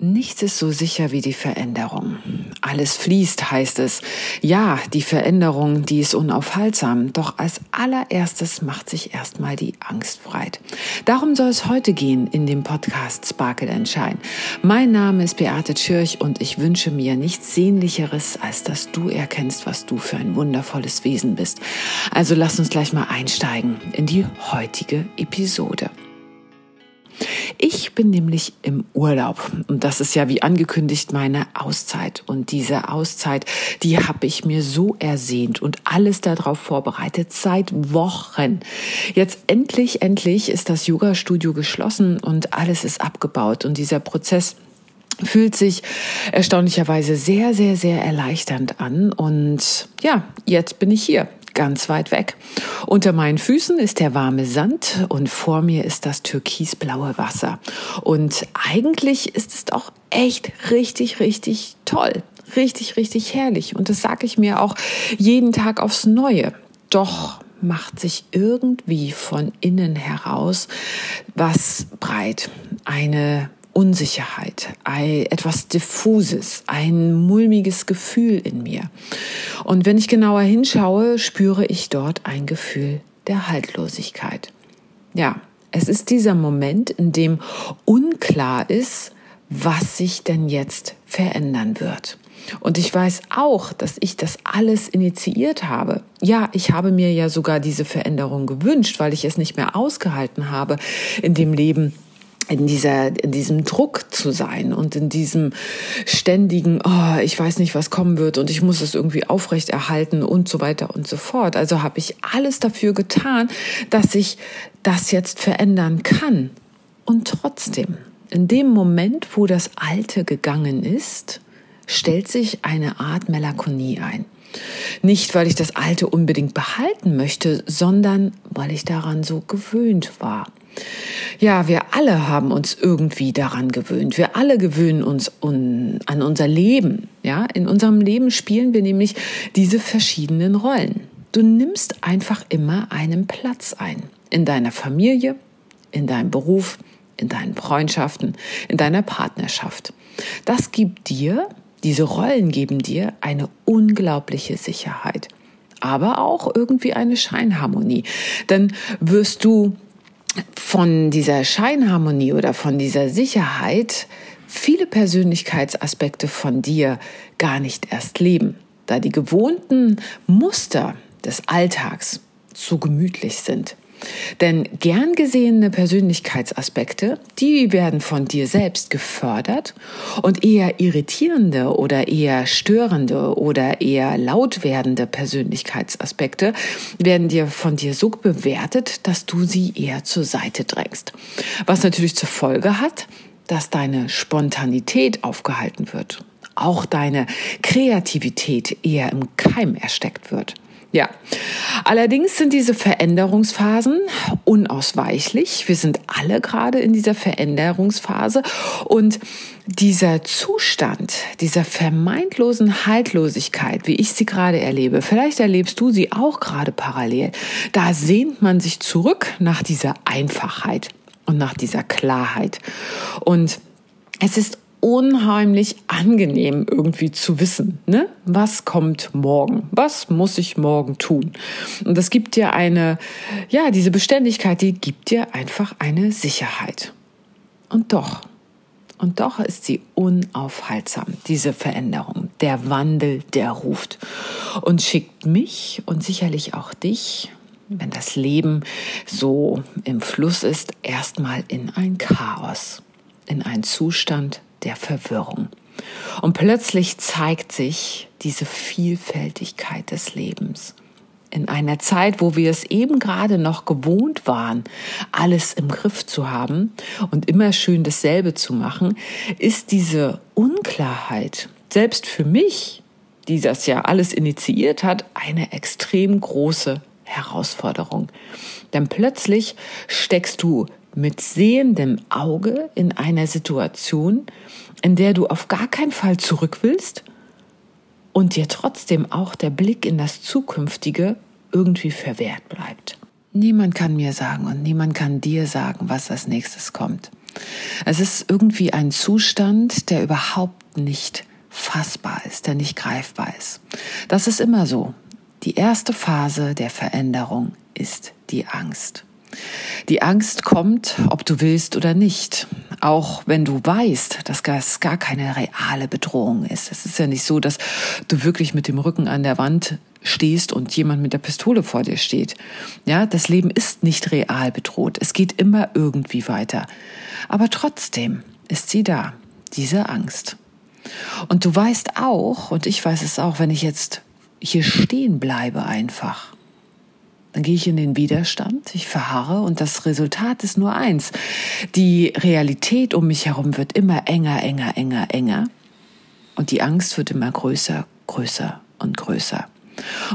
Nichts ist so sicher wie die Veränderung. Alles fließt, heißt es. Ja, die Veränderung, die ist unaufhaltsam. Doch als allererstes macht sich erstmal die Angst breit. Darum soll es heute gehen in dem Podcast Sparkle and Shine. Mein Name ist Beate Tschirch und ich wünsche mir nichts Sehnlicheres, als dass du erkennst, was du für ein wundervolles Wesen bist. Also lass uns gleich mal einsteigen in die heutige Episode. Ich bin nämlich im Urlaub und das ist ja wie angekündigt meine Auszeit. Und diese Auszeit, die habe ich mir so ersehnt und alles darauf vorbereitet seit Wochen. Jetzt endlich, endlich ist das Yoga-Studio geschlossen und alles ist abgebaut und dieser Prozess fühlt sich erstaunlicherweise sehr, sehr, sehr erleichternd an. Und ja, jetzt bin ich hier ganz weit weg. Unter meinen Füßen ist der warme Sand und vor mir ist das türkisblaue Wasser. Und eigentlich ist es doch echt richtig, richtig toll. Richtig, richtig herrlich. Und das sage ich mir auch jeden Tag aufs Neue. Doch macht sich irgendwie von innen heraus was breit. Eine Unsicherheit, etwas Diffuses, ein mulmiges Gefühl in mir. Und wenn ich genauer hinschaue, spüre ich dort ein Gefühl der Haltlosigkeit. Ja, es ist dieser Moment, in dem unklar ist, was sich denn jetzt verändern wird. Und ich weiß auch, dass ich das alles initiiert habe. Ja, ich habe mir ja sogar diese Veränderung gewünscht, weil ich es nicht mehr ausgehalten habe, in dem Leben in dieser, in diesem Druck zu sein und in diesem ständigen, oh, ich weiß nicht, was kommen wird und ich muss es irgendwie aufrechterhalten und so weiter und so fort. Also habe ich alles dafür getan, dass ich das jetzt verändern kann. Und trotzdem, in dem Moment, wo das Alte gegangen ist, stellt sich eine Art Melancholie ein. Nicht, weil ich das Alte unbedingt behalten möchte, sondern weil ich daran so gewöhnt war. Ja, wir alle haben uns irgendwie daran gewöhnt. Wir alle gewöhnen uns un an unser Leben. Ja, in unserem Leben spielen wir nämlich diese verschiedenen Rollen. Du nimmst einfach immer einen Platz ein. In deiner Familie, in deinem Beruf, in deinen Freundschaften, in deiner Partnerschaft. Das gibt dir, diese Rollen geben dir eine unglaubliche Sicherheit. Aber auch irgendwie eine Scheinharmonie. Dann wirst du von dieser Scheinharmonie oder von dieser Sicherheit viele Persönlichkeitsaspekte von dir gar nicht erst leben, da die gewohnten Muster des Alltags zu gemütlich sind. Denn gern gesehene Persönlichkeitsaspekte, die werden von dir selbst gefördert und eher irritierende oder eher störende oder eher laut werdende Persönlichkeitsaspekte werden dir von dir so bewertet, dass du sie eher zur Seite drängst. Was natürlich zur Folge hat, dass deine Spontanität aufgehalten wird. Auch deine Kreativität eher im Keim ersteckt wird. Ja, allerdings sind diese Veränderungsphasen unausweichlich. Wir sind alle gerade in dieser Veränderungsphase und dieser Zustand, dieser vermeintlosen Haltlosigkeit, wie ich sie gerade erlebe, vielleicht erlebst du sie auch gerade parallel, da sehnt man sich zurück nach dieser Einfachheit und nach dieser Klarheit. Und es ist unheimlich angenehm irgendwie zu wissen, ne? Was kommt morgen? Was muss ich morgen tun? Und das gibt dir eine, ja, diese Beständigkeit, die gibt dir einfach eine Sicherheit. Und doch, und doch ist sie unaufhaltsam, diese Veränderung. Der Wandel, der ruft und schickt mich und sicherlich auch dich, wenn das Leben so im Fluss ist, erstmal in ein Chaos, in einen Zustand der Verwirrung. Und plötzlich zeigt sich diese Vielfältigkeit des Lebens. In einer Zeit, wo wir es eben gerade noch gewohnt waren, alles im Griff zu haben und immer schön dasselbe zu machen, ist diese Unklarheit, selbst für mich, die das ja alles initiiert hat, eine extrem große Herausforderung. Denn plötzlich steckst du mit sehendem Auge in einer Situation, in der du auf gar keinen Fall zurück willst und dir trotzdem auch der Blick in das Zukünftige irgendwie verwehrt bleibt. Niemand kann mir sagen und niemand kann dir sagen, was als nächstes kommt. Es ist irgendwie ein Zustand, der überhaupt nicht fassbar ist, der nicht greifbar ist. Das ist immer so. Die erste Phase der Veränderung ist die Angst. Die Angst kommt, ob du willst oder nicht. Auch wenn du weißt, dass das gar keine reale Bedrohung ist. Es ist ja nicht so, dass du wirklich mit dem Rücken an der Wand stehst und jemand mit der Pistole vor dir steht. Ja, das Leben ist nicht real bedroht. Es geht immer irgendwie weiter. Aber trotzdem ist sie da, diese Angst. Und du weißt auch, und ich weiß es auch, wenn ich jetzt hier stehen bleibe einfach, dann gehe ich in den Widerstand, ich verharre und das Resultat ist nur eins. Die Realität um mich herum wird immer enger, enger, enger, enger und die Angst wird immer größer, größer und größer.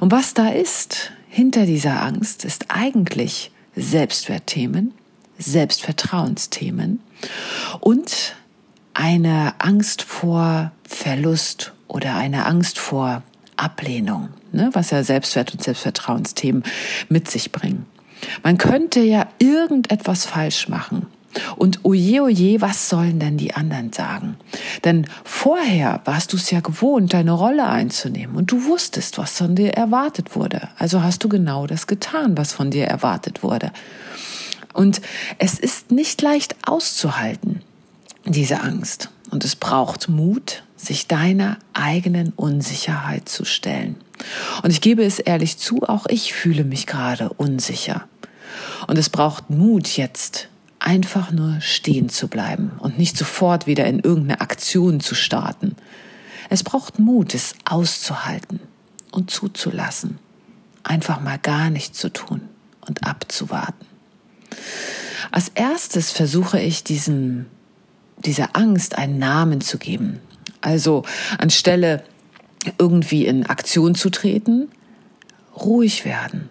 Und was da ist hinter dieser Angst, ist eigentlich Selbstwertthemen, Selbstvertrauensthemen und eine Angst vor Verlust oder eine Angst vor Ablehnung, ne, was ja Selbstwert- und Selbstvertrauensthemen mit sich bringen. Man könnte ja irgendetwas falsch machen. Und oje, oje, was sollen denn die anderen sagen? Denn vorher warst du es ja gewohnt, deine Rolle einzunehmen und du wusstest, was von dir erwartet wurde. Also hast du genau das getan, was von dir erwartet wurde. Und es ist nicht leicht auszuhalten, diese Angst. Und es braucht Mut, sich deiner eigenen Unsicherheit zu stellen. Und ich gebe es ehrlich zu, auch ich fühle mich gerade unsicher. Und es braucht Mut jetzt, einfach nur stehen zu bleiben und nicht sofort wieder in irgendeine Aktion zu starten. Es braucht Mut, es auszuhalten und zuzulassen. Einfach mal gar nichts zu tun und abzuwarten. Als erstes versuche ich diesem, dieser Angst einen Namen zu geben. Also anstelle irgendwie in Aktion zu treten, ruhig werden.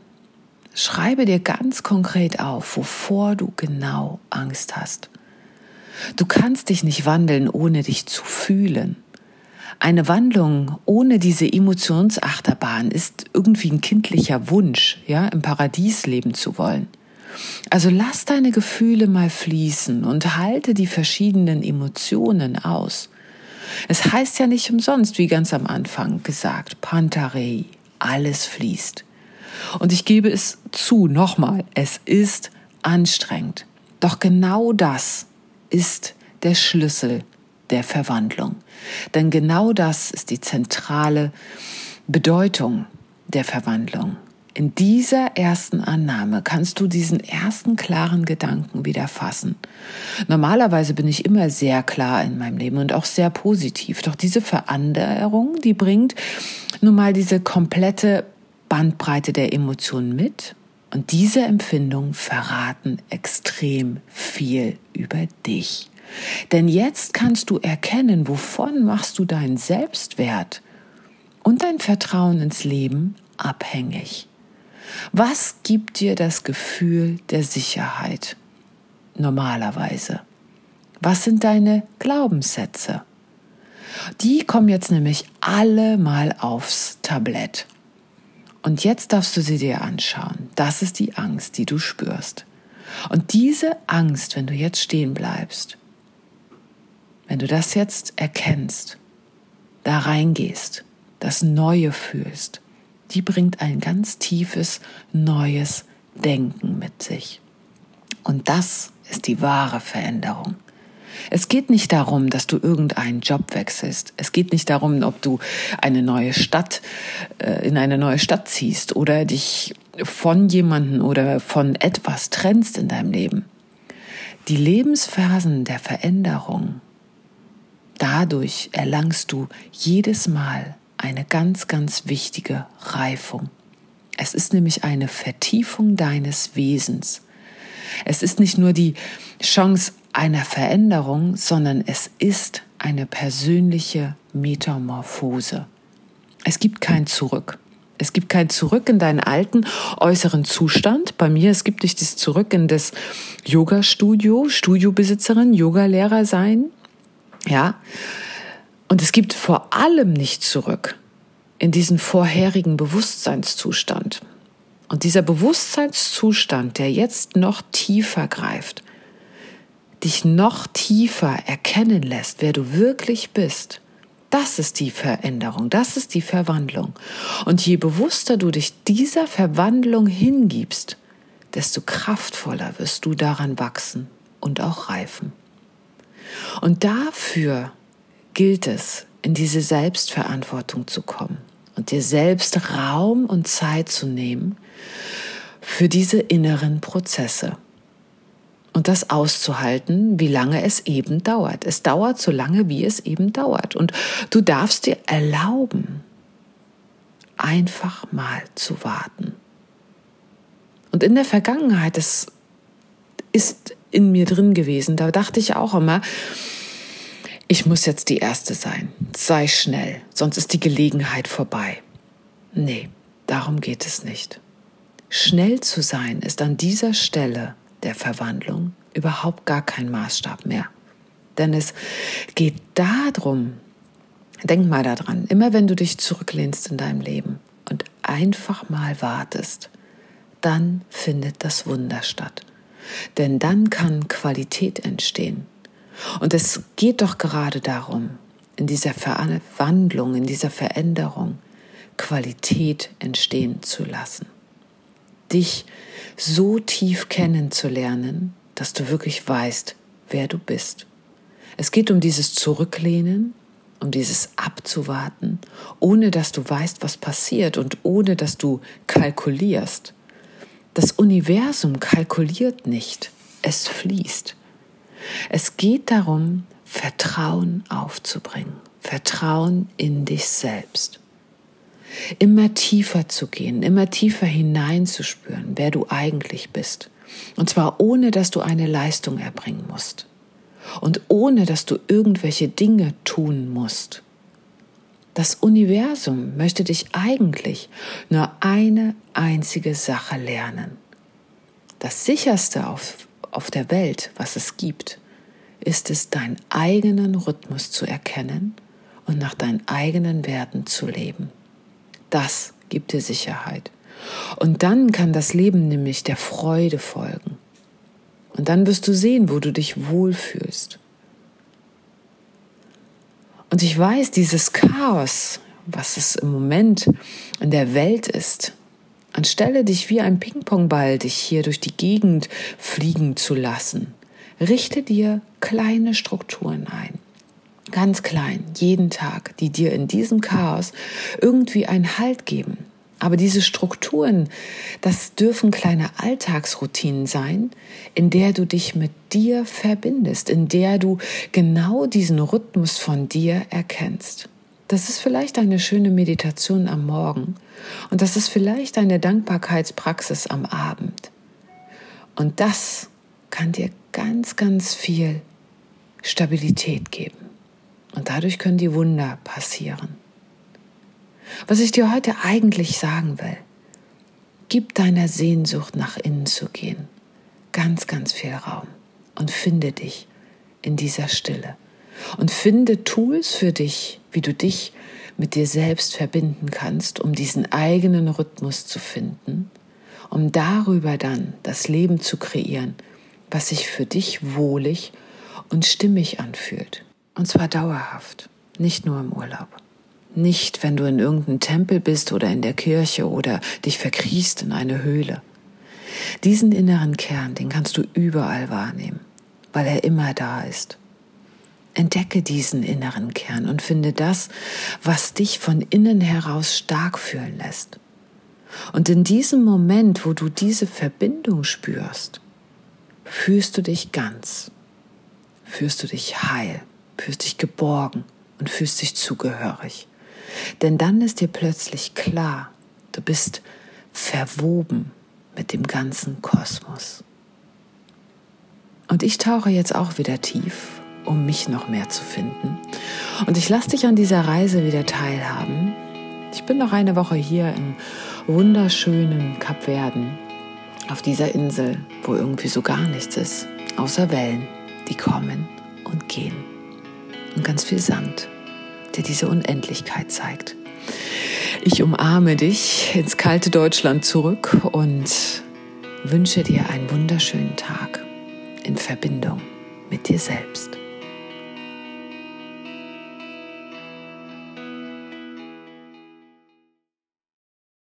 Schreibe dir ganz konkret auf, wovor du genau Angst hast. Du kannst dich nicht wandeln, ohne dich zu fühlen. Eine Wandlung ohne diese Emotionsachterbahn ist irgendwie ein kindlicher Wunsch, ja, im Paradies leben zu wollen. Also lass deine Gefühle mal fließen und halte die verschiedenen Emotionen aus. Es heißt ja nicht umsonst, wie ganz am Anfang gesagt, Pantarei, alles fließt. Und ich gebe es zu, nochmal, es ist anstrengend. Doch genau das ist der Schlüssel der Verwandlung. Denn genau das ist die zentrale Bedeutung der Verwandlung. In dieser ersten Annahme kannst du diesen ersten klaren Gedanken wieder fassen. Normalerweise bin ich immer sehr klar in meinem Leben und auch sehr positiv. Doch diese Veränderung, die bringt nun mal diese komplette Bandbreite der Emotionen mit. Und diese Empfindungen verraten extrem viel über dich. Denn jetzt kannst du erkennen, wovon machst du deinen Selbstwert und dein Vertrauen ins Leben abhängig. Was gibt dir das Gefühl der Sicherheit normalerweise? Was sind deine Glaubenssätze? Die kommen jetzt nämlich alle mal aufs Tablett. Und jetzt darfst du sie dir anschauen. Das ist die Angst, die du spürst. Und diese Angst, wenn du jetzt stehen bleibst, wenn du das jetzt erkennst, da reingehst, das Neue fühlst, die bringt ein ganz tiefes, neues Denken mit sich. Und das ist die wahre Veränderung. Es geht nicht darum, dass du irgendeinen Job wechselst. Es geht nicht darum, ob du eine neue Stadt, äh, in eine neue Stadt ziehst oder dich von jemanden oder von etwas trennst in deinem Leben. Die Lebensphasen der Veränderung, dadurch erlangst du jedes Mal eine ganz, ganz wichtige Reifung. Es ist nämlich eine Vertiefung deines Wesens. Es ist nicht nur die Chance einer Veränderung, sondern es ist eine persönliche Metamorphose. Es gibt kein Zurück. Es gibt kein Zurück in deinen alten äußeren Zustand. Bei mir, es gibt nicht das Zurück in das Yoga-Studio, Studiobesitzerin, Yogalehrer sein. Ja. Und es gibt vor allem nicht zurück in diesen vorherigen Bewusstseinszustand. Und dieser Bewusstseinszustand, der jetzt noch tiefer greift, dich noch tiefer erkennen lässt, wer du wirklich bist, das ist die Veränderung, das ist die Verwandlung. Und je bewusster du dich dieser Verwandlung hingibst, desto kraftvoller wirst du daran wachsen und auch reifen. Und dafür gilt es, in diese Selbstverantwortung zu kommen und dir selbst Raum und Zeit zu nehmen für diese inneren Prozesse. Und das auszuhalten, wie lange es eben dauert. Es dauert so lange, wie es eben dauert. Und du darfst dir erlauben, einfach mal zu warten. Und in der Vergangenheit, das ist in mir drin gewesen, da dachte ich auch immer, ich muss jetzt die Erste sein. Sei schnell, sonst ist die Gelegenheit vorbei. Nee, darum geht es nicht. Schnell zu sein ist an dieser Stelle der Verwandlung überhaupt gar kein Maßstab mehr. Denn es geht darum, denk mal daran, immer wenn du dich zurücklehnst in deinem Leben und einfach mal wartest, dann findet das Wunder statt. Denn dann kann Qualität entstehen. Und es geht doch gerade darum, in dieser Verwandlung, in dieser Veränderung Qualität entstehen zu lassen. Dich so tief kennenzulernen, dass du wirklich weißt, wer du bist. Es geht um dieses Zurücklehnen, um dieses Abzuwarten, ohne dass du weißt, was passiert und ohne dass du kalkulierst. Das Universum kalkuliert nicht, es fließt. Es geht darum, Vertrauen aufzubringen, Vertrauen in dich selbst. Immer tiefer zu gehen, immer tiefer hineinzuspüren, wer du eigentlich bist. Und zwar ohne, dass du eine Leistung erbringen musst. Und ohne, dass du irgendwelche Dinge tun musst. Das Universum möchte dich eigentlich nur eine einzige Sache lernen. Das sicherste auf, auf der Welt, was es gibt, ist es, deinen eigenen Rhythmus zu erkennen und nach deinen eigenen Werten zu leben. Das gibt dir Sicherheit. Und dann kann das Leben nämlich der Freude folgen. Und dann wirst du sehen, wo du dich wohlfühlst. Und ich weiß, dieses Chaos, was es im Moment in der Welt ist, anstelle dich wie ein Pingpongball dich hier durch die Gegend fliegen zu lassen, richte dir kleine Strukturen ein. Ganz klein, jeden Tag, die dir in diesem Chaos irgendwie einen Halt geben, aber diese Strukturen, das dürfen kleine Alltagsroutinen sein, in der du dich mit dir verbindest, in der du genau diesen Rhythmus von dir erkennst. Das ist vielleicht eine schöne Meditation am Morgen und das ist vielleicht eine Dankbarkeitspraxis am Abend. Und das kann dir ganz, ganz viel Stabilität geben. Und dadurch können die Wunder passieren. Was ich dir heute eigentlich sagen will, gib deiner Sehnsucht nach innen zu gehen ganz, ganz viel Raum und finde dich in dieser Stille. Und finde Tools für dich, wie du dich mit dir selbst verbinden kannst, um diesen eigenen Rhythmus zu finden, um darüber dann das Leben zu kreieren, was sich für dich wohlig und stimmig anfühlt. Und zwar dauerhaft, nicht nur im Urlaub. Nicht, wenn du in irgendeinem Tempel bist oder in der Kirche oder dich verkriechst in eine Höhle. Diesen inneren Kern, den kannst du überall wahrnehmen, weil er immer da ist. Entdecke diesen inneren Kern und finde das, was dich von innen heraus stark fühlen lässt. Und in diesem Moment, wo du diese Verbindung spürst, fühlst du dich ganz, fühlst du dich heil, fühlst dich geborgen und fühlst dich zugehörig. Denn dann ist dir plötzlich klar, du bist verwoben mit dem ganzen Kosmos. Und ich tauche jetzt auch wieder tief, um mich noch mehr zu finden. Und ich lasse dich an dieser Reise wieder teilhaben. Ich bin noch eine Woche hier im wunderschönen Kapverden, auf dieser Insel, wo irgendwie so gar nichts ist, außer Wellen, die kommen und gehen. Und ganz viel Sand der diese Unendlichkeit zeigt. Ich umarme dich ins kalte Deutschland zurück und wünsche dir einen wunderschönen Tag in Verbindung mit dir selbst.